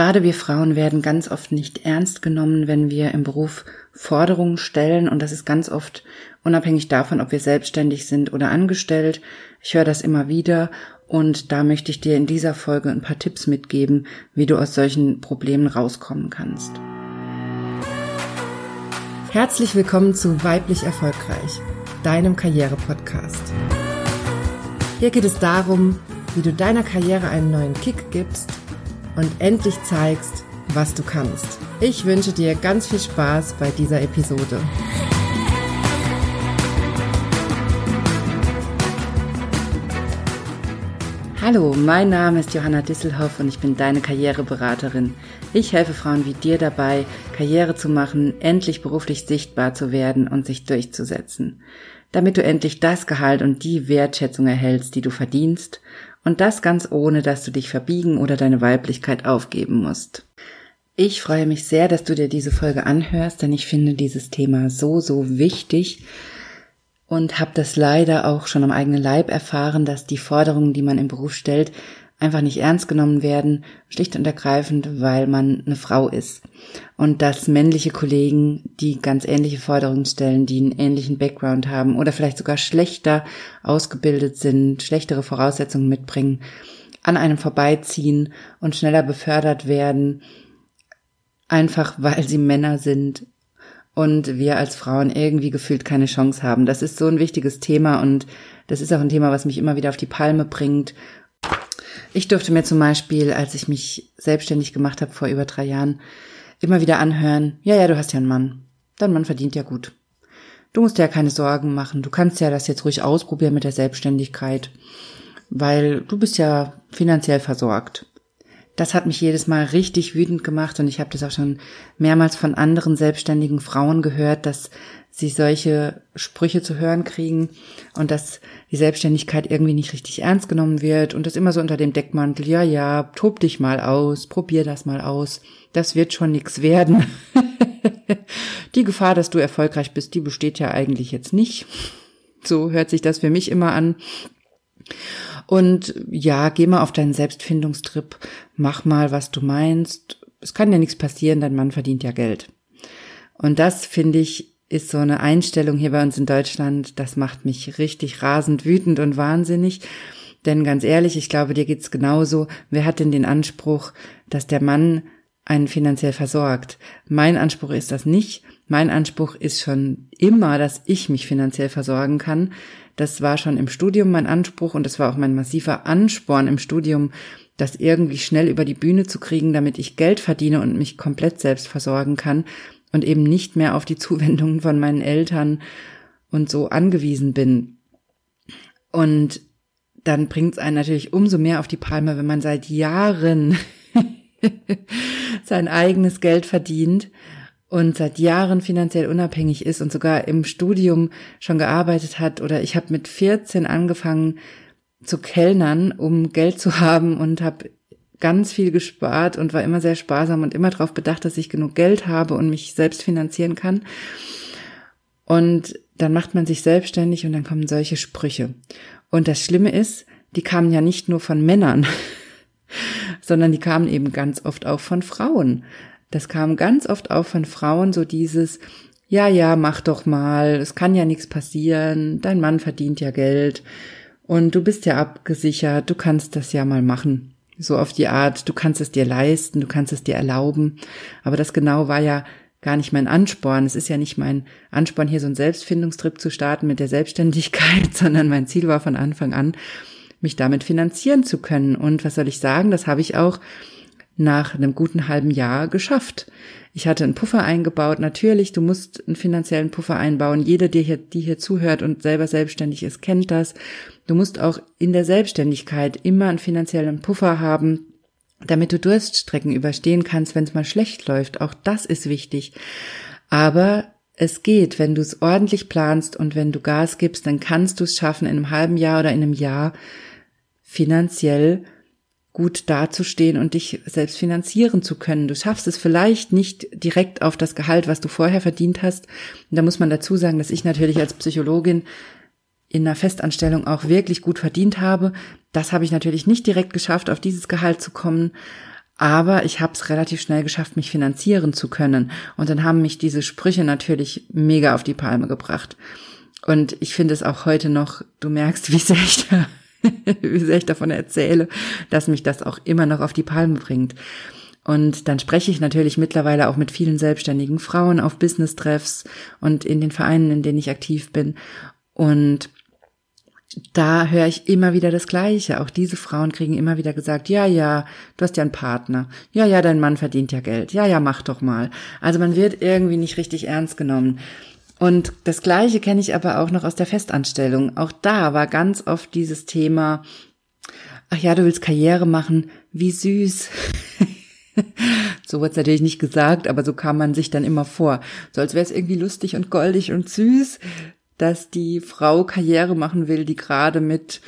Gerade wir Frauen werden ganz oft nicht ernst genommen, wenn wir im Beruf Forderungen stellen und das ist ganz oft unabhängig davon, ob wir selbstständig sind oder angestellt. Ich höre das immer wieder und da möchte ich dir in dieser Folge ein paar Tipps mitgeben, wie du aus solchen Problemen rauskommen kannst. Herzlich willkommen zu Weiblich Erfolgreich, deinem Karriere-Podcast. Hier geht es darum, wie du deiner Karriere einen neuen Kick gibst und endlich zeigst, was du kannst. Ich wünsche dir ganz viel Spaß bei dieser Episode. Hallo, mein Name ist Johanna Disselhoff und ich bin deine Karriereberaterin. Ich helfe Frauen wie dir dabei, Karriere zu machen, endlich beruflich sichtbar zu werden und sich durchzusetzen. Damit du endlich das Gehalt und die Wertschätzung erhältst, die du verdienst und das ganz ohne, dass du dich verbiegen oder deine Weiblichkeit aufgeben musst. Ich freue mich sehr, dass du dir diese Folge anhörst, denn ich finde dieses Thema so, so wichtig und habe das leider auch schon am eigenen Leib erfahren, dass die Forderungen, die man im Beruf stellt, einfach nicht ernst genommen werden, schlicht und ergreifend, weil man eine Frau ist. Und dass männliche Kollegen, die ganz ähnliche Forderungen stellen, die einen ähnlichen Background haben oder vielleicht sogar schlechter ausgebildet sind, schlechtere Voraussetzungen mitbringen, an einem vorbeiziehen und schneller befördert werden, einfach weil sie Männer sind und wir als Frauen irgendwie gefühlt keine Chance haben. Das ist so ein wichtiges Thema und das ist auch ein Thema, was mich immer wieder auf die Palme bringt ich durfte mir zum Beispiel, als ich mich selbstständig gemacht habe vor über drei Jahren, immer wieder anhören, ja, ja, du hast ja einen Mann. Dein Mann verdient ja gut. Du musst dir ja keine Sorgen machen. Du kannst ja das jetzt ruhig ausprobieren mit der Selbstständigkeit, weil du bist ja finanziell versorgt. Das hat mich jedes Mal richtig wütend gemacht und ich habe das auch schon mehrmals von anderen selbstständigen Frauen gehört, dass sie solche Sprüche zu hören kriegen und dass die Selbstständigkeit irgendwie nicht richtig ernst genommen wird und das immer so unter dem Deckmantel, ja, ja, tob dich mal aus, probier das mal aus, das wird schon nix werden. die Gefahr, dass du erfolgreich bist, die besteht ja eigentlich jetzt nicht. So hört sich das für mich immer an. Und ja, geh mal auf deinen Selbstfindungstrip, mach mal, was du meinst. Es kann ja nichts passieren, dein Mann verdient ja Geld. Und das finde ich ist so eine Einstellung hier bei uns in Deutschland, das macht mich richtig rasend wütend und wahnsinnig. Denn ganz ehrlich, ich glaube, dir geht's genauso. Wer hat denn den Anspruch, dass der Mann einen finanziell versorgt? Mein Anspruch ist das nicht. Mein Anspruch ist schon immer, dass ich mich finanziell versorgen kann. Das war schon im Studium mein Anspruch und das war auch mein massiver Ansporn im Studium, das irgendwie schnell über die Bühne zu kriegen, damit ich Geld verdiene und mich komplett selbst versorgen kann und eben nicht mehr auf die Zuwendungen von meinen Eltern und so angewiesen bin. Und dann bringt es einen natürlich umso mehr auf die Palme, wenn man seit Jahren sein eigenes Geld verdient und seit Jahren finanziell unabhängig ist und sogar im Studium schon gearbeitet hat oder ich habe mit 14 angefangen zu kellnern, um Geld zu haben und habe ganz viel gespart und war immer sehr sparsam und immer darauf bedacht, dass ich genug Geld habe und mich selbst finanzieren kann. Und dann macht man sich selbstständig und dann kommen solche Sprüche. Und das Schlimme ist, die kamen ja nicht nur von Männern, sondern die kamen eben ganz oft auch von Frauen. Das kam ganz oft auch von Frauen, so dieses, ja, ja, mach doch mal, es kann ja nichts passieren, dein Mann verdient ja Geld und du bist ja abgesichert, du kannst das ja mal machen. So auf die Art, du kannst es dir leisten, du kannst es dir erlauben. Aber das genau war ja gar nicht mein Ansporn. Es ist ja nicht mein Ansporn, hier so einen Selbstfindungstrip zu starten mit der Selbstständigkeit, sondern mein Ziel war von Anfang an, mich damit finanzieren zu können. Und was soll ich sagen? Das habe ich auch nach einem guten halben Jahr geschafft. Ich hatte einen Puffer eingebaut. Natürlich, du musst einen finanziellen Puffer einbauen. Jede, die hier, die hier zuhört und selber selbstständig ist, kennt das. Du musst auch in der Selbstständigkeit immer einen finanziellen Puffer haben, damit du Durststrecken überstehen kannst, wenn es mal schlecht läuft. Auch das ist wichtig. Aber es geht, wenn du es ordentlich planst und wenn du Gas gibst, dann kannst du es schaffen, in einem halben Jahr oder in einem Jahr finanziell gut dazustehen und dich selbst finanzieren zu können. Du schaffst es vielleicht nicht direkt auf das Gehalt, was du vorher verdient hast. Und da muss man dazu sagen, dass ich natürlich als Psychologin in einer Festanstellung auch wirklich gut verdient habe. Das habe ich natürlich nicht direkt geschafft, auf dieses Gehalt zu kommen. Aber ich habe es relativ schnell geschafft, mich finanzieren zu können. Und dann haben mich diese Sprüche natürlich mega auf die Palme gebracht. Und ich finde es auch heute noch, du merkst, wie sehr ich da, wie sehr ich davon erzähle, dass mich das auch immer noch auf die Palme bringt. Und dann spreche ich natürlich mittlerweile auch mit vielen selbstständigen Frauen auf Business-Treffs und in den Vereinen, in denen ich aktiv bin. Und da höre ich immer wieder das Gleiche. Auch diese Frauen kriegen immer wieder gesagt, ja, ja, du hast ja einen Partner. Ja, ja, dein Mann verdient ja Geld. Ja, ja, mach doch mal. Also man wird irgendwie nicht richtig ernst genommen. Und das Gleiche kenne ich aber auch noch aus der Festanstellung. Auch da war ganz oft dieses Thema, ach ja, du willst Karriere machen, wie süß. so wird es natürlich nicht gesagt, aber so kam man sich dann immer vor. So als wäre es irgendwie lustig und goldig und süß, dass die Frau Karriere machen will, die gerade mit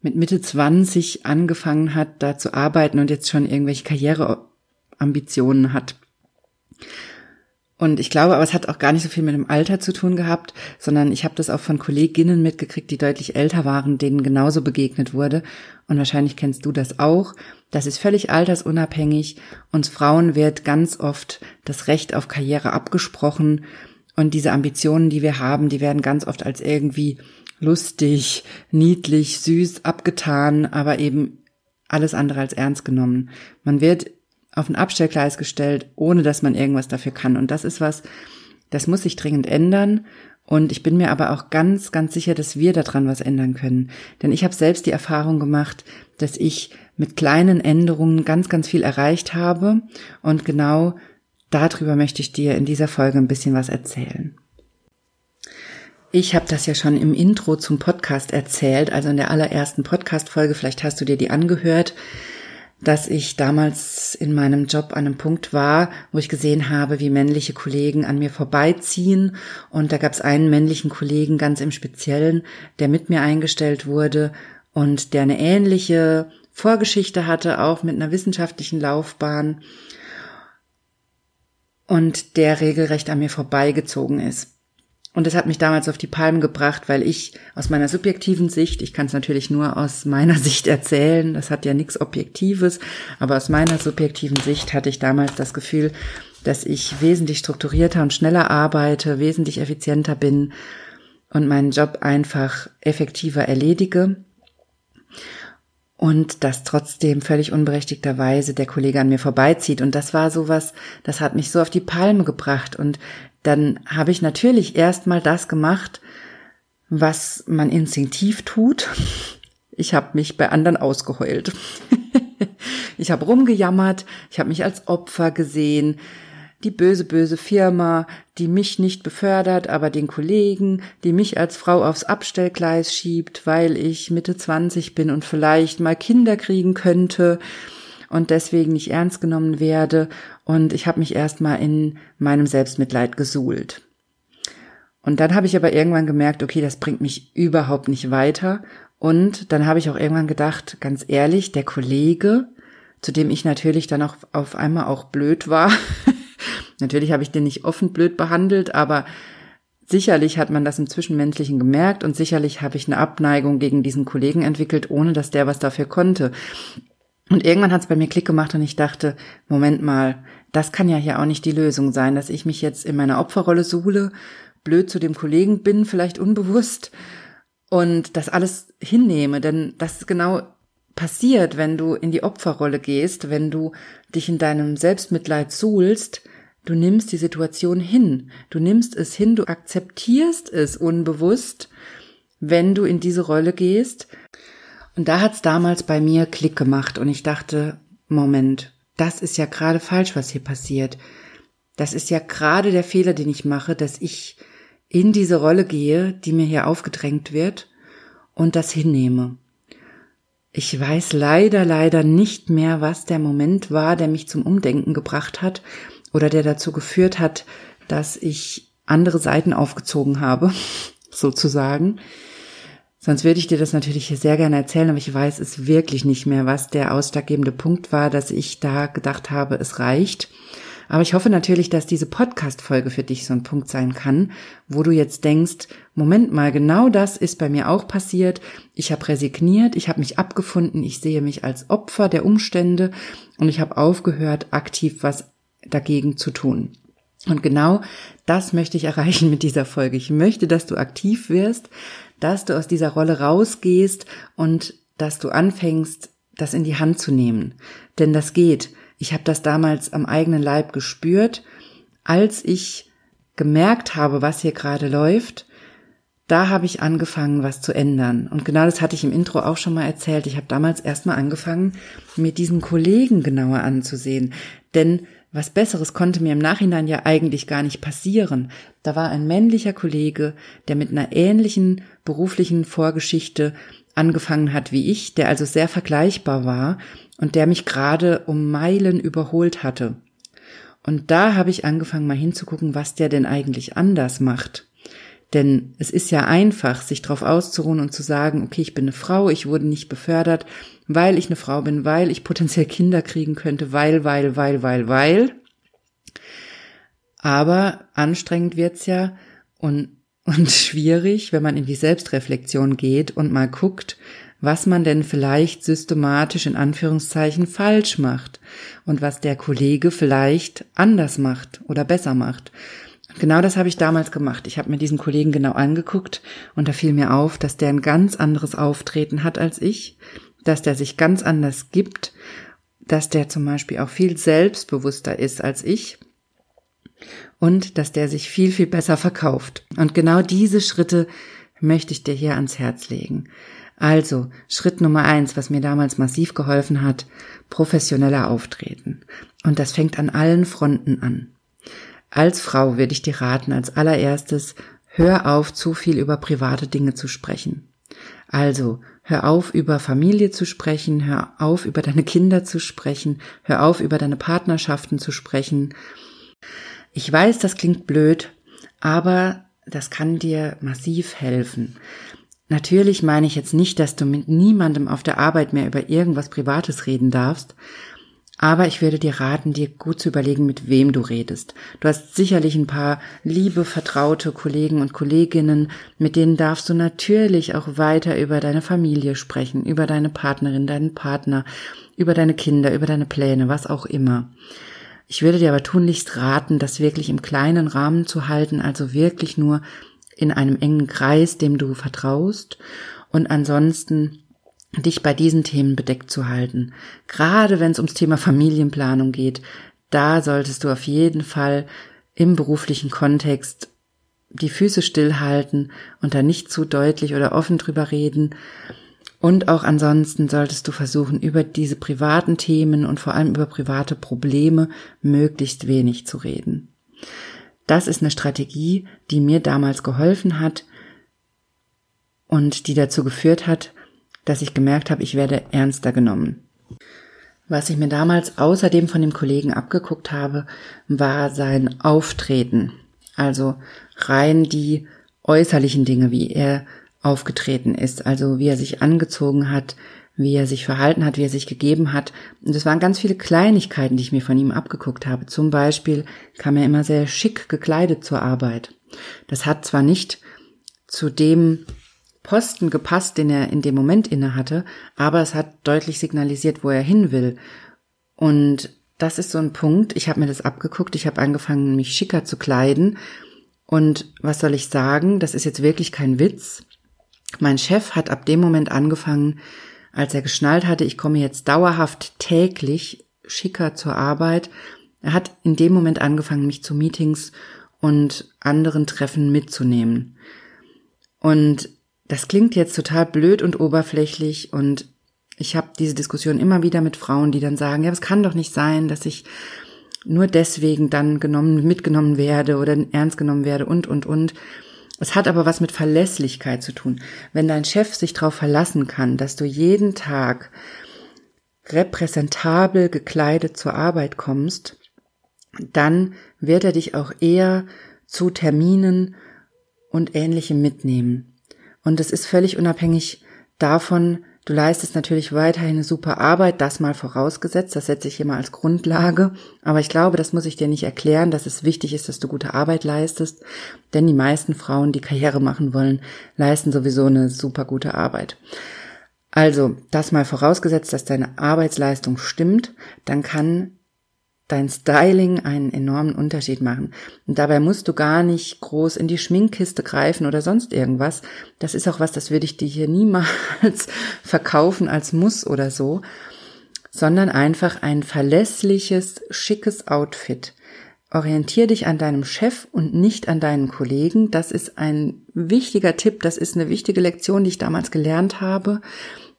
mit Mitte 20 angefangen hat, da zu arbeiten und jetzt schon irgendwelche Karriereambitionen hat. Und ich glaube, aber es hat auch gar nicht so viel mit dem Alter zu tun gehabt, sondern ich habe das auch von Kolleginnen mitgekriegt, die deutlich älter waren, denen genauso begegnet wurde. Und wahrscheinlich kennst du das auch. Das ist völlig altersunabhängig. Uns Frauen wird ganz oft das Recht auf Karriere abgesprochen und diese Ambitionen, die wir haben, die werden ganz oft als irgendwie lustig, niedlich, süß abgetan, aber eben alles andere als ernst genommen. Man wird auf ein Abstellgleis gestellt, ohne dass man irgendwas dafür kann. Und das ist was, das muss sich dringend ändern. Und ich bin mir aber auch ganz, ganz sicher, dass wir daran was ändern können. Denn ich habe selbst die Erfahrung gemacht, dass ich mit kleinen Änderungen ganz, ganz viel erreicht habe. Und genau darüber möchte ich dir in dieser Folge ein bisschen was erzählen. Ich habe das ja schon im Intro zum Podcast erzählt, also in der allerersten Podcast-Folge, vielleicht hast du dir die angehört, dass ich damals in meinem Job an einem Punkt war, wo ich gesehen habe, wie männliche Kollegen an mir vorbeiziehen. Und da gab es einen männlichen Kollegen ganz im Speziellen, der mit mir eingestellt wurde und der eine ähnliche Vorgeschichte hatte, auch mit einer wissenschaftlichen Laufbahn und der regelrecht an mir vorbeigezogen ist. Und das hat mich damals auf die Palmen gebracht, weil ich aus meiner subjektiven Sicht, ich kann es natürlich nur aus meiner Sicht erzählen, das hat ja nichts Objektives, aber aus meiner subjektiven Sicht hatte ich damals das Gefühl, dass ich wesentlich strukturierter und schneller arbeite, wesentlich effizienter bin und meinen Job einfach effektiver erledige und dass trotzdem völlig unberechtigterweise der Kollege an mir vorbeizieht. Und das war sowas, das hat mich so auf die Palme gebracht. Und dann habe ich natürlich erstmal das gemacht, was man instinktiv tut. Ich habe mich bei anderen ausgeheult. ich habe rumgejammert, ich habe mich als Opfer gesehen, die böse, böse Firma, die mich nicht befördert, aber den Kollegen, die mich als Frau aufs Abstellgleis schiebt, weil ich Mitte 20 bin und vielleicht mal Kinder kriegen könnte und deswegen nicht ernst genommen werde. Und ich habe mich erstmal in meinem Selbstmitleid gesuhlt. Und dann habe ich aber irgendwann gemerkt, okay, das bringt mich überhaupt nicht weiter. Und dann habe ich auch irgendwann gedacht, ganz ehrlich, der Kollege, zu dem ich natürlich dann auch auf einmal auch blöd war, Natürlich habe ich den nicht offen blöd behandelt, aber sicherlich hat man das im Zwischenmenschlichen gemerkt und sicherlich habe ich eine Abneigung gegen diesen Kollegen entwickelt, ohne dass der was dafür konnte. Und irgendwann hat es bei mir Klick gemacht und ich dachte, Moment mal, das kann ja hier auch nicht die Lösung sein, dass ich mich jetzt in meiner Opferrolle suhle, blöd zu dem Kollegen bin, vielleicht unbewusst und das alles hinnehme, denn das ist genau passiert, wenn du in die Opferrolle gehst, wenn du dich in deinem Selbstmitleid suhlst, Du nimmst die Situation hin. Du nimmst es hin, du akzeptierst es unbewusst, wenn du in diese Rolle gehst. Und da hat's damals bei mir Klick gemacht und ich dachte, Moment, das ist ja gerade falsch, was hier passiert. Das ist ja gerade der Fehler, den ich mache, dass ich in diese Rolle gehe, die mir hier aufgedrängt wird und das hinnehme. Ich weiß leider, leider nicht mehr, was der Moment war, der mich zum Umdenken gebracht hat oder der dazu geführt hat, dass ich andere Seiten aufgezogen habe, sozusagen. Sonst würde ich dir das natürlich sehr gerne erzählen, aber ich weiß es wirklich nicht mehr, was der ausschlaggebende Punkt war, dass ich da gedacht habe, es reicht. Aber ich hoffe natürlich, dass diese Podcast-Folge für dich so ein Punkt sein kann, wo du jetzt denkst, Moment mal, genau das ist bei mir auch passiert. Ich habe resigniert, ich habe mich abgefunden, ich sehe mich als Opfer der Umstände und ich habe aufgehört, aktiv was dagegen zu tun. Und genau das möchte ich erreichen mit dieser Folge. Ich möchte, dass du aktiv wirst, dass du aus dieser Rolle rausgehst und dass du anfängst, das in die Hand zu nehmen. Denn das geht. Ich habe das damals am eigenen Leib gespürt, als ich gemerkt habe, was hier gerade läuft. Da habe ich angefangen, was zu ändern. Und genau das hatte ich im Intro auch schon mal erzählt. Ich habe damals erstmal angefangen, mir diesen Kollegen genauer anzusehen. Denn was Besseres konnte mir im Nachhinein ja eigentlich gar nicht passieren. Da war ein männlicher Kollege, der mit einer ähnlichen beruflichen Vorgeschichte angefangen hat wie ich, der also sehr vergleichbar war und der mich gerade um Meilen überholt hatte. Und da habe ich angefangen mal hinzugucken, was der denn eigentlich anders macht. Denn es ist ja einfach, sich darauf auszuruhen und zu sagen, okay, ich bin eine Frau, ich wurde nicht befördert, weil ich eine Frau bin, weil ich potenziell Kinder kriegen könnte, weil, weil, weil, weil, weil. Aber anstrengend wird's ja und, und schwierig, wenn man in die Selbstreflexion geht und mal guckt, was man denn vielleicht systematisch in Anführungszeichen falsch macht und was der Kollege vielleicht anders macht oder besser macht. Genau das habe ich damals gemacht. Ich habe mir diesen Kollegen genau angeguckt und da fiel mir auf, dass der ein ganz anderes Auftreten hat als ich, dass der sich ganz anders gibt, dass der zum Beispiel auch viel selbstbewusster ist als ich und dass der sich viel, viel besser verkauft. Und genau diese Schritte möchte ich dir hier ans Herz legen. Also, Schritt Nummer eins, was mir damals massiv geholfen hat, professioneller Auftreten. Und das fängt an allen Fronten an. Als Frau würde ich dir raten, als allererstes, hör auf, zu viel über private Dinge zu sprechen. Also, hör auf, über Familie zu sprechen, hör auf, über deine Kinder zu sprechen, hör auf, über deine Partnerschaften zu sprechen. Ich weiß, das klingt blöd, aber das kann dir massiv helfen. Natürlich meine ich jetzt nicht, dass du mit niemandem auf der Arbeit mehr über irgendwas Privates reden darfst, aber ich würde dir raten, dir gut zu überlegen, mit wem du redest. Du hast sicherlich ein paar liebe, vertraute Kollegen und Kolleginnen, mit denen darfst du natürlich auch weiter über deine Familie sprechen, über deine Partnerin, deinen Partner, über deine Kinder, über deine Pläne, was auch immer. Ich würde dir aber tunlichst raten, das wirklich im kleinen Rahmen zu halten, also wirklich nur in einem engen Kreis, dem du vertraust und ansonsten dich bei diesen Themen bedeckt zu halten. Gerade wenn es ums Thema Familienplanung geht, da solltest du auf jeden Fall im beruflichen Kontext die Füße stillhalten und da nicht zu deutlich oder offen drüber reden. Und auch ansonsten solltest du versuchen, über diese privaten Themen und vor allem über private Probleme möglichst wenig zu reden. Das ist eine Strategie, die mir damals geholfen hat und die dazu geführt hat, dass ich gemerkt habe, ich werde ernster genommen. Was ich mir damals außerdem von dem Kollegen abgeguckt habe, war sein Auftreten. Also rein die äußerlichen Dinge, wie er aufgetreten ist, also wie er sich angezogen hat, wie er sich verhalten hat, wie er sich gegeben hat. Und es waren ganz viele Kleinigkeiten, die ich mir von ihm abgeguckt habe. Zum Beispiel kam er immer sehr schick gekleidet zur Arbeit. Das hat zwar nicht zu dem Posten gepasst, den er in dem Moment inne hatte, aber es hat deutlich signalisiert, wo er hin will. Und das ist so ein Punkt, ich habe mir das abgeguckt, ich habe angefangen, mich schicker zu kleiden. Und was soll ich sagen, das ist jetzt wirklich kein Witz. Mein Chef hat ab dem Moment angefangen, als er geschnallt hatte, ich komme jetzt dauerhaft täglich schicker zur Arbeit, er hat in dem Moment angefangen, mich zu Meetings und anderen Treffen mitzunehmen. Und das klingt jetzt total blöd und oberflächlich und ich habe diese Diskussion immer wieder mit Frauen, die dann sagen, ja, es kann doch nicht sein, dass ich nur deswegen dann genommen, mitgenommen werde oder ernst genommen werde und, und, und. Es hat aber was mit Verlässlichkeit zu tun. Wenn dein Chef sich darauf verlassen kann, dass du jeden Tag repräsentabel gekleidet zur Arbeit kommst, dann wird er dich auch eher zu Terminen und ähnlichem mitnehmen. Und es ist völlig unabhängig davon, Du leistest natürlich weiterhin eine super Arbeit, das mal vorausgesetzt, das setze ich hier mal als Grundlage. Aber ich glaube, das muss ich dir nicht erklären, dass es wichtig ist, dass du gute Arbeit leistest. Denn die meisten Frauen, die Karriere machen wollen, leisten sowieso eine super gute Arbeit. Also, das mal vorausgesetzt, dass deine Arbeitsleistung stimmt, dann kann dein Styling einen enormen Unterschied machen. Und dabei musst du gar nicht groß in die Schminkkiste greifen oder sonst irgendwas. Das ist auch was, das würde ich dir hier niemals verkaufen als Muss oder so, sondern einfach ein verlässliches, schickes Outfit. Orientier dich an deinem Chef und nicht an deinen Kollegen. Das ist ein wichtiger Tipp, das ist eine wichtige Lektion, die ich damals gelernt habe.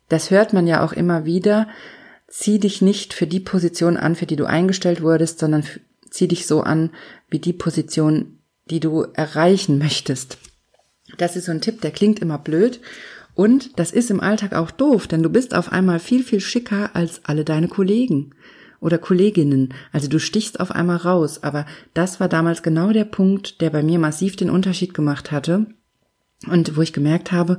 Das hört man ja auch immer wieder zieh dich nicht für die Position an, für die du eingestellt wurdest, sondern zieh dich so an wie die Position, die du erreichen möchtest. Das ist so ein Tipp, der klingt immer blöd. Und das ist im Alltag auch doof, denn du bist auf einmal viel, viel schicker als alle deine Kollegen oder Kolleginnen. Also du stichst auf einmal raus. Aber das war damals genau der Punkt, der bei mir massiv den Unterschied gemacht hatte. Und wo ich gemerkt habe,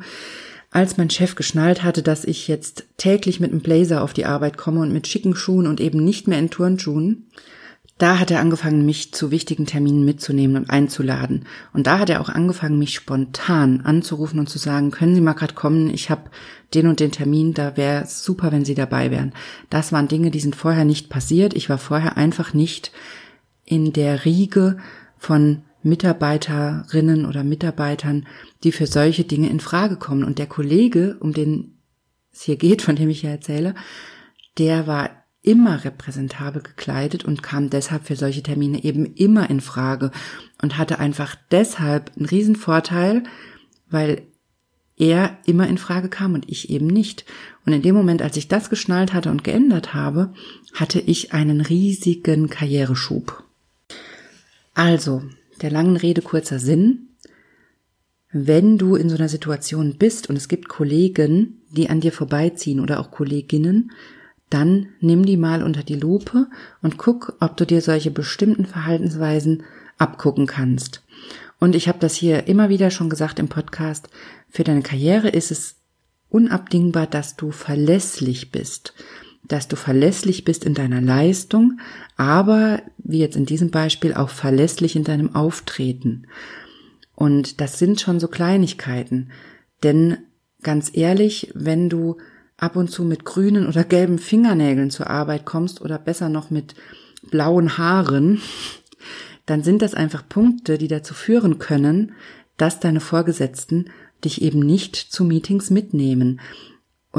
als mein Chef geschnallt hatte, dass ich jetzt täglich mit einem Blazer auf die Arbeit komme und mit schicken Schuhen und eben nicht mehr in Turnschuhen, da hat er angefangen, mich zu wichtigen Terminen mitzunehmen und einzuladen. Und da hat er auch angefangen, mich spontan anzurufen und zu sagen, können Sie mal gerade kommen, ich habe den und den Termin, da wäre super, wenn Sie dabei wären. Das waren Dinge, die sind vorher nicht passiert. Ich war vorher einfach nicht in der Riege von Mitarbeiterinnen oder Mitarbeitern, die für solche Dinge in Frage kommen. Und der Kollege, um den es hier geht, von dem ich ja erzähle, der war immer repräsentabel gekleidet und kam deshalb für solche Termine eben immer in Frage und hatte einfach deshalb einen riesen Vorteil, weil er immer in Frage kam und ich eben nicht. Und in dem Moment, als ich das geschnallt hatte und geändert habe, hatte ich einen riesigen Karriereschub. Also, der langen Rede kurzer Sinn. Wenn du in so einer Situation bist und es gibt Kollegen, die an dir vorbeiziehen oder auch Kolleginnen, dann nimm die mal unter die Lupe und guck, ob du dir solche bestimmten Verhaltensweisen abgucken kannst. Und ich habe das hier immer wieder schon gesagt im Podcast, für deine Karriere ist es unabdingbar, dass du verlässlich bist dass du verlässlich bist in deiner Leistung, aber wie jetzt in diesem Beispiel auch verlässlich in deinem Auftreten. Und das sind schon so Kleinigkeiten. Denn ganz ehrlich, wenn du ab und zu mit grünen oder gelben Fingernägeln zur Arbeit kommst oder besser noch mit blauen Haaren, dann sind das einfach Punkte, die dazu führen können, dass deine Vorgesetzten dich eben nicht zu Meetings mitnehmen.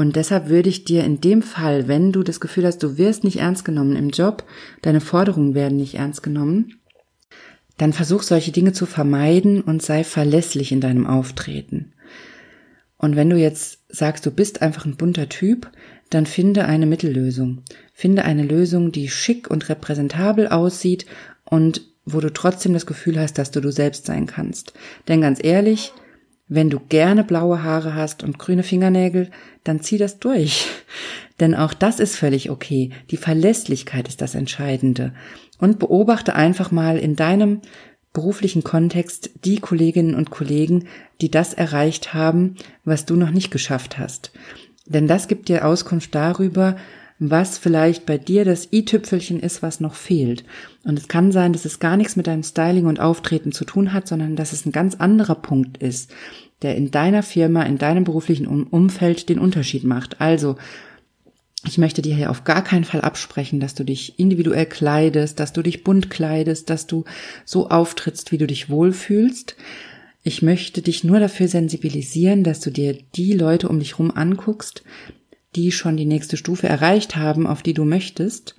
Und deshalb würde ich dir in dem Fall, wenn du das Gefühl hast, du wirst nicht ernst genommen im Job, deine Forderungen werden nicht ernst genommen, dann versuch solche Dinge zu vermeiden und sei verlässlich in deinem Auftreten. Und wenn du jetzt sagst, du bist einfach ein bunter Typ, dann finde eine Mittellösung. Finde eine Lösung, die schick und repräsentabel aussieht und wo du trotzdem das Gefühl hast, dass du du selbst sein kannst. Denn ganz ehrlich, wenn du gerne blaue Haare hast und grüne Fingernägel, dann zieh das durch. Denn auch das ist völlig okay. Die Verlässlichkeit ist das Entscheidende. Und beobachte einfach mal in deinem beruflichen Kontext die Kolleginnen und Kollegen, die das erreicht haben, was du noch nicht geschafft hast. Denn das gibt dir Auskunft darüber, was vielleicht bei dir das i-Tüpfelchen ist, was noch fehlt. Und es kann sein, dass es gar nichts mit deinem Styling und Auftreten zu tun hat, sondern dass es ein ganz anderer Punkt ist, der in deiner Firma, in deinem beruflichen Umfeld den Unterschied macht. Also, ich möchte dir hier auf gar keinen Fall absprechen, dass du dich individuell kleidest, dass du dich bunt kleidest, dass du so auftrittst, wie du dich wohlfühlst. Ich möchte dich nur dafür sensibilisieren, dass du dir die Leute um dich rum anguckst, die schon die nächste Stufe erreicht haben, auf die du möchtest,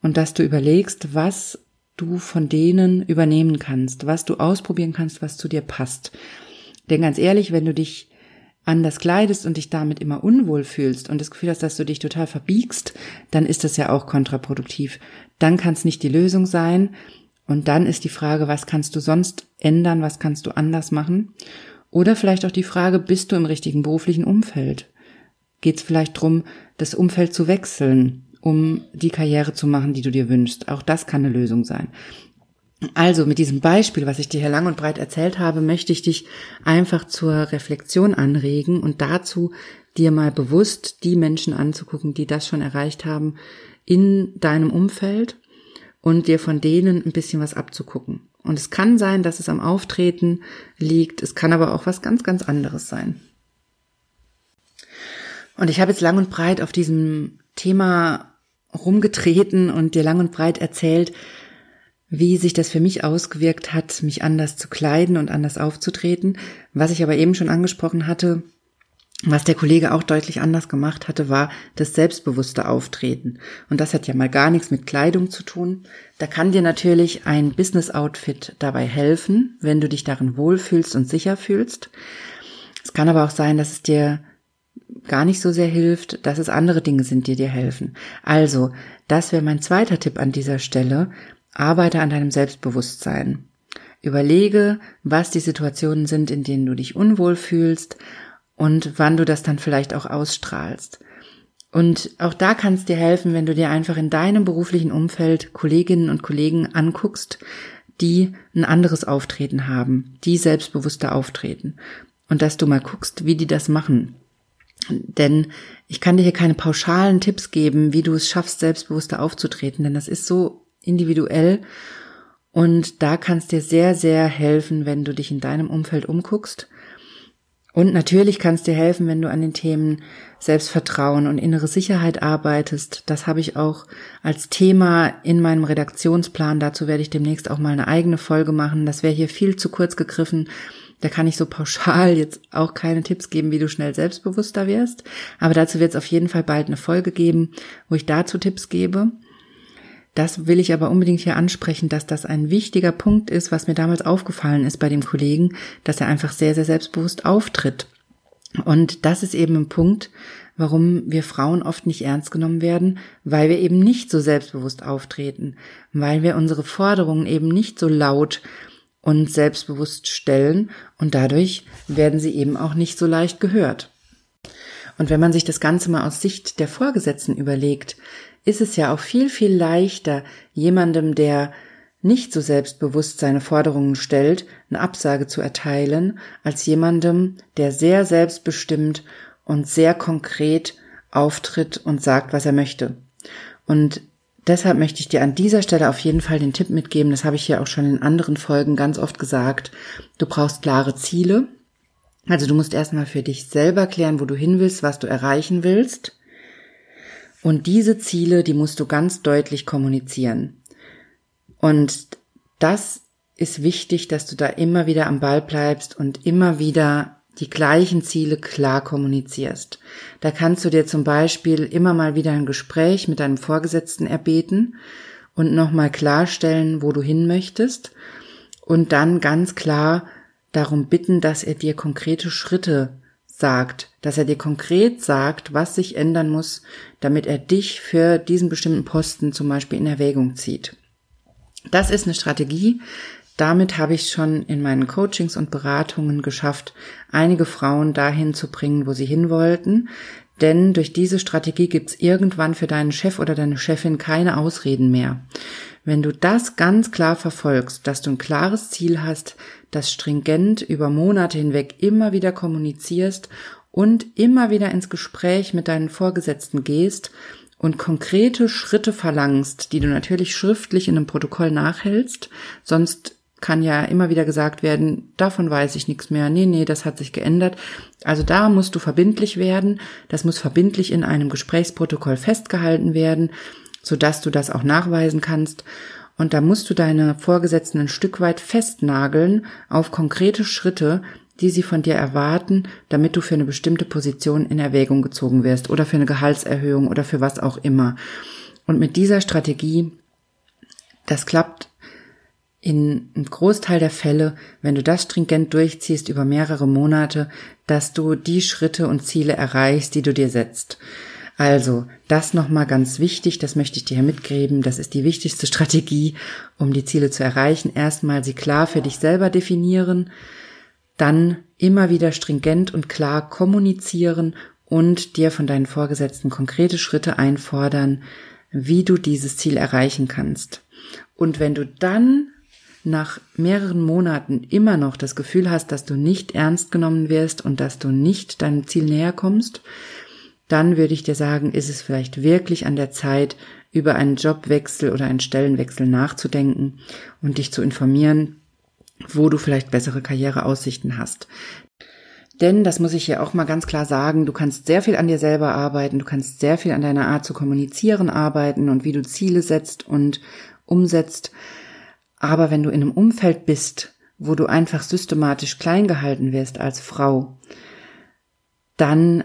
und dass du überlegst, was du von denen übernehmen kannst, was du ausprobieren kannst, was zu dir passt. Denn ganz ehrlich, wenn du dich anders kleidest und dich damit immer unwohl fühlst und das Gefühl hast, dass du dich total verbiegst, dann ist das ja auch kontraproduktiv. Dann kann es nicht die Lösung sein. Und dann ist die Frage, was kannst du sonst ändern, was kannst du anders machen? Oder vielleicht auch die Frage, bist du im richtigen beruflichen Umfeld? Geht es vielleicht drum, das Umfeld zu wechseln, um die Karriere zu machen, die du dir wünschst. Auch das kann eine Lösung sein. Also mit diesem Beispiel, was ich dir hier lang und breit erzählt habe, möchte ich dich einfach zur Reflexion anregen und dazu dir mal bewusst die Menschen anzugucken, die das schon erreicht haben in deinem Umfeld und dir von denen ein bisschen was abzugucken. Und es kann sein, dass es am Auftreten liegt, es kann aber auch was ganz, ganz anderes sein. Und ich habe jetzt lang und breit auf diesem Thema rumgetreten und dir lang und breit erzählt, wie sich das für mich ausgewirkt hat, mich anders zu kleiden und anders aufzutreten. Was ich aber eben schon angesprochen hatte, was der Kollege auch deutlich anders gemacht hatte, war das selbstbewusste Auftreten. Und das hat ja mal gar nichts mit Kleidung zu tun. Da kann dir natürlich ein Business-Outfit dabei helfen, wenn du dich darin wohlfühlst und sicher fühlst. Es kann aber auch sein, dass es dir gar nicht so sehr hilft, dass es andere Dinge sind, die dir helfen. Also, das wäre mein zweiter Tipp an dieser Stelle. Arbeite an deinem Selbstbewusstsein. Überlege, was die Situationen sind, in denen du dich unwohl fühlst und wann du das dann vielleicht auch ausstrahlst. Und auch da kann es dir helfen, wenn du dir einfach in deinem beruflichen Umfeld Kolleginnen und Kollegen anguckst, die ein anderes Auftreten haben, die selbstbewusster auftreten. Und dass du mal guckst, wie die das machen. Denn ich kann dir hier keine pauschalen Tipps geben, wie du es schaffst, selbstbewusster aufzutreten, denn das ist so individuell. Und da kann es dir sehr, sehr helfen, wenn du dich in deinem Umfeld umguckst. Und natürlich kann es dir helfen, wenn du an den Themen Selbstvertrauen und innere Sicherheit arbeitest. Das habe ich auch als Thema in meinem Redaktionsplan. Dazu werde ich demnächst auch mal eine eigene Folge machen. Das wäre hier viel zu kurz gegriffen. Da kann ich so pauschal jetzt auch keine Tipps geben, wie du schnell selbstbewusster wirst. Aber dazu wird es auf jeden Fall bald eine Folge geben, wo ich dazu Tipps gebe. Das will ich aber unbedingt hier ansprechen, dass das ein wichtiger Punkt ist, was mir damals aufgefallen ist bei dem Kollegen, dass er einfach sehr, sehr selbstbewusst auftritt. Und das ist eben ein Punkt, warum wir Frauen oft nicht ernst genommen werden, weil wir eben nicht so selbstbewusst auftreten, weil wir unsere Forderungen eben nicht so laut und selbstbewusst stellen und dadurch werden sie eben auch nicht so leicht gehört. Und wenn man sich das Ganze mal aus Sicht der Vorgesetzten überlegt, ist es ja auch viel, viel leichter, jemandem, der nicht so selbstbewusst seine Forderungen stellt, eine Absage zu erteilen, als jemandem, der sehr selbstbestimmt und sehr konkret auftritt und sagt, was er möchte. Und deshalb möchte ich dir an dieser Stelle auf jeden Fall den Tipp mitgeben, das habe ich hier auch schon in anderen Folgen ganz oft gesagt, du brauchst klare Ziele. Also du musst erstmal für dich selber klären, wo du hin willst, was du erreichen willst. Und diese Ziele, die musst du ganz deutlich kommunizieren. Und das ist wichtig, dass du da immer wieder am Ball bleibst und immer wieder die gleichen Ziele klar kommunizierst. Da kannst du dir zum Beispiel immer mal wieder ein Gespräch mit deinem Vorgesetzten erbeten und nochmal klarstellen, wo du hin möchtest und dann ganz klar darum bitten, dass er dir konkrete Schritte sagt, dass er dir konkret sagt, was sich ändern muss, damit er dich für diesen bestimmten Posten zum Beispiel in Erwägung zieht. Das ist eine Strategie. Damit habe ich schon in meinen Coachings und Beratungen geschafft, einige Frauen dahin zu bringen, wo sie hin wollten. Denn durch diese Strategie gibt es irgendwann für deinen Chef oder deine Chefin keine Ausreden mehr. Wenn du das ganz klar verfolgst, dass du ein klares Ziel hast, das stringent über Monate hinweg immer wieder kommunizierst und immer wieder ins Gespräch mit deinen Vorgesetzten gehst und konkrete Schritte verlangst, die du natürlich schriftlich in einem Protokoll nachhältst, sonst kann ja immer wieder gesagt werden, davon weiß ich nichts mehr, nee, nee, das hat sich geändert. Also da musst du verbindlich werden, das muss verbindlich in einem Gesprächsprotokoll festgehalten werden, sodass du das auch nachweisen kannst. Und da musst du deine Vorgesetzten ein Stück weit festnageln auf konkrete Schritte, die sie von dir erwarten, damit du für eine bestimmte Position in Erwägung gezogen wirst oder für eine Gehaltserhöhung oder für was auch immer. Und mit dieser Strategie, das klappt in einem Großteil der Fälle, wenn du das stringent durchziehst über mehrere Monate, dass du die Schritte und Ziele erreichst, die du dir setzt. Also, das nochmal ganz wichtig, das möchte ich dir mitgeben. Das ist die wichtigste Strategie, um die Ziele zu erreichen. Erstmal sie klar für dich selber definieren, dann immer wieder stringent und klar kommunizieren und dir von deinen Vorgesetzten konkrete Schritte einfordern, wie du dieses Ziel erreichen kannst. Und wenn du dann nach mehreren Monaten immer noch das Gefühl hast, dass du nicht ernst genommen wirst und dass du nicht deinem Ziel näher kommst, dann würde ich dir sagen, ist es vielleicht wirklich an der Zeit, über einen Jobwechsel oder einen Stellenwechsel nachzudenken und dich zu informieren, wo du vielleicht bessere Karriereaussichten hast. Denn, das muss ich hier auch mal ganz klar sagen, du kannst sehr viel an dir selber arbeiten, du kannst sehr viel an deiner Art zu kommunizieren arbeiten und wie du Ziele setzt und umsetzt. Aber wenn du in einem Umfeld bist, wo du einfach systematisch klein gehalten wirst als Frau, dann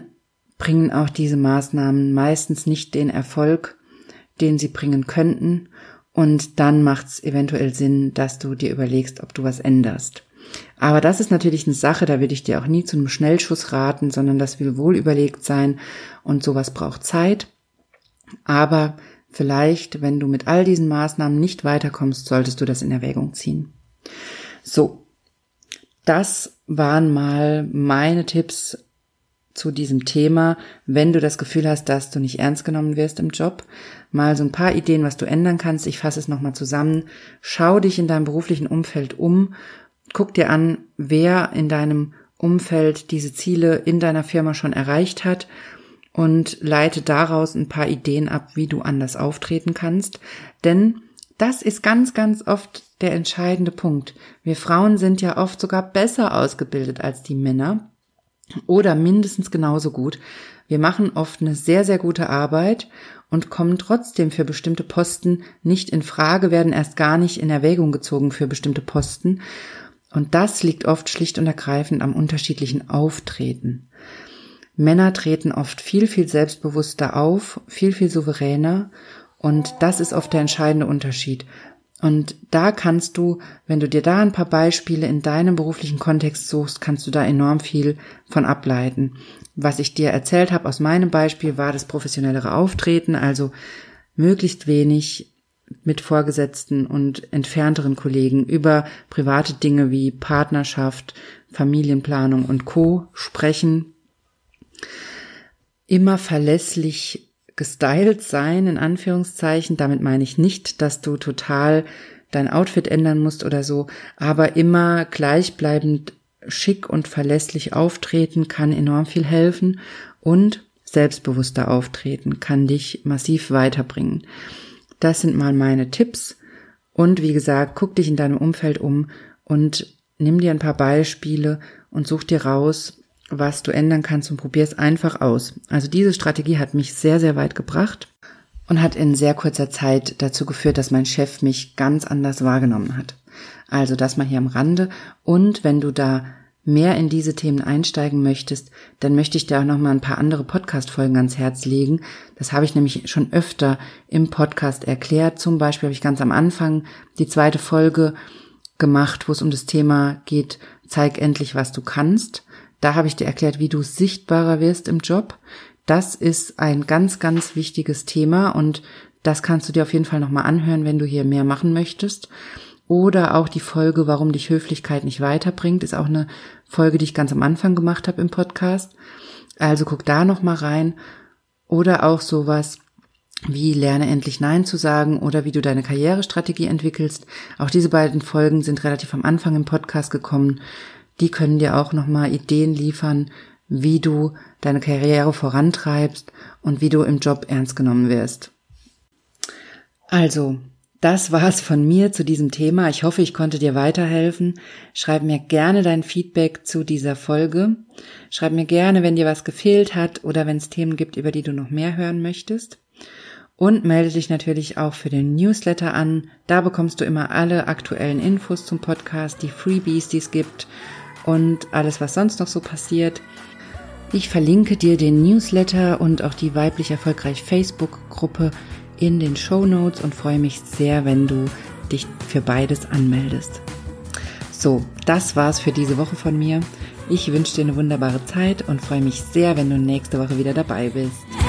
bringen auch diese Maßnahmen meistens nicht den Erfolg, den sie bringen könnten. Und dann macht es eventuell Sinn, dass du dir überlegst, ob du was änderst. Aber das ist natürlich eine Sache, da würde ich dir auch nie zu einem Schnellschuss raten, sondern das will wohl überlegt sein und sowas braucht Zeit. Aber Vielleicht, wenn du mit all diesen Maßnahmen nicht weiterkommst, solltest du das in Erwägung ziehen. So, das waren mal meine Tipps zu diesem Thema, wenn du das Gefühl hast, dass du nicht ernst genommen wirst im Job. Mal so ein paar Ideen, was du ändern kannst. Ich fasse es nochmal zusammen. Schau dich in deinem beruflichen Umfeld um. Guck dir an, wer in deinem Umfeld diese Ziele in deiner Firma schon erreicht hat und leite daraus ein paar Ideen ab, wie du anders auftreten kannst. Denn das ist ganz, ganz oft der entscheidende Punkt. Wir Frauen sind ja oft sogar besser ausgebildet als die Männer oder mindestens genauso gut. Wir machen oft eine sehr, sehr gute Arbeit und kommen trotzdem für bestimmte Posten nicht in Frage, werden erst gar nicht in Erwägung gezogen für bestimmte Posten. Und das liegt oft schlicht und ergreifend am unterschiedlichen Auftreten. Männer treten oft viel, viel selbstbewusster auf, viel, viel souveräner und das ist oft der entscheidende Unterschied. Und da kannst du, wenn du dir da ein paar Beispiele in deinem beruflichen Kontext suchst, kannst du da enorm viel von ableiten. Was ich dir erzählt habe aus meinem Beispiel war das professionellere Auftreten, also möglichst wenig mit Vorgesetzten und entfernteren Kollegen über private Dinge wie Partnerschaft, Familienplanung und Co sprechen, immer verlässlich gestylt sein, in Anführungszeichen. Damit meine ich nicht, dass du total dein Outfit ändern musst oder so, aber immer gleichbleibend schick und verlässlich auftreten kann enorm viel helfen und selbstbewusster auftreten kann dich massiv weiterbringen. Das sind mal meine Tipps und wie gesagt, guck dich in deinem Umfeld um und nimm dir ein paar Beispiele und such dir raus, was du ändern kannst und probier es einfach aus. Also diese Strategie hat mich sehr, sehr weit gebracht und hat in sehr kurzer Zeit dazu geführt, dass mein Chef mich ganz anders wahrgenommen hat. Also das mal hier am Rande. Und wenn du da mehr in diese Themen einsteigen möchtest, dann möchte ich dir auch noch mal ein paar andere Podcast-Folgen ans Herz legen. Das habe ich nämlich schon öfter im Podcast erklärt. Zum Beispiel habe ich ganz am Anfang die zweite Folge gemacht, wo es um das Thema geht, zeig endlich, was du kannst. Da habe ich dir erklärt, wie du sichtbarer wirst im Job. Das ist ein ganz, ganz wichtiges Thema und das kannst du dir auf jeden Fall nochmal anhören, wenn du hier mehr machen möchtest. Oder auch die Folge, warum dich Höflichkeit nicht weiterbringt, ist auch eine Folge, die ich ganz am Anfang gemacht habe im Podcast. Also guck da nochmal rein. Oder auch sowas wie lerne endlich Nein zu sagen oder wie du deine Karrierestrategie entwickelst. Auch diese beiden Folgen sind relativ am Anfang im Podcast gekommen die können dir auch nochmal Ideen liefern, wie du deine Karriere vorantreibst und wie du im Job ernst genommen wirst. Also, das war's von mir zu diesem Thema. Ich hoffe, ich konnte dir weiterhelfen. Schreib mir gerne dein Feedback zu dieser Folge. Schreib mir gerne, wenn dir was gefehlt hat oder wenn es Themen gibt, über die du noch mehr hören möchtest. Und melde dich natürlich auch für den Newsletter an. Da bekommst du immer alle aktuellen Infos zum Podcast, die Freebies, die es gibt und alles, was sonst noch so passiert. Ich verlinke dir den Newsletter und auch die weiblich erfolgreich Facebook-Gruppe in den Show Notes und freue mich sehr, wenn du dich für beides anmeldest. So, das war's für diese Woche von mir. Ich wünsche dir eine wunderbare Zeit und freue mich sehr, wenn du nächste Woche wieder dabei bist.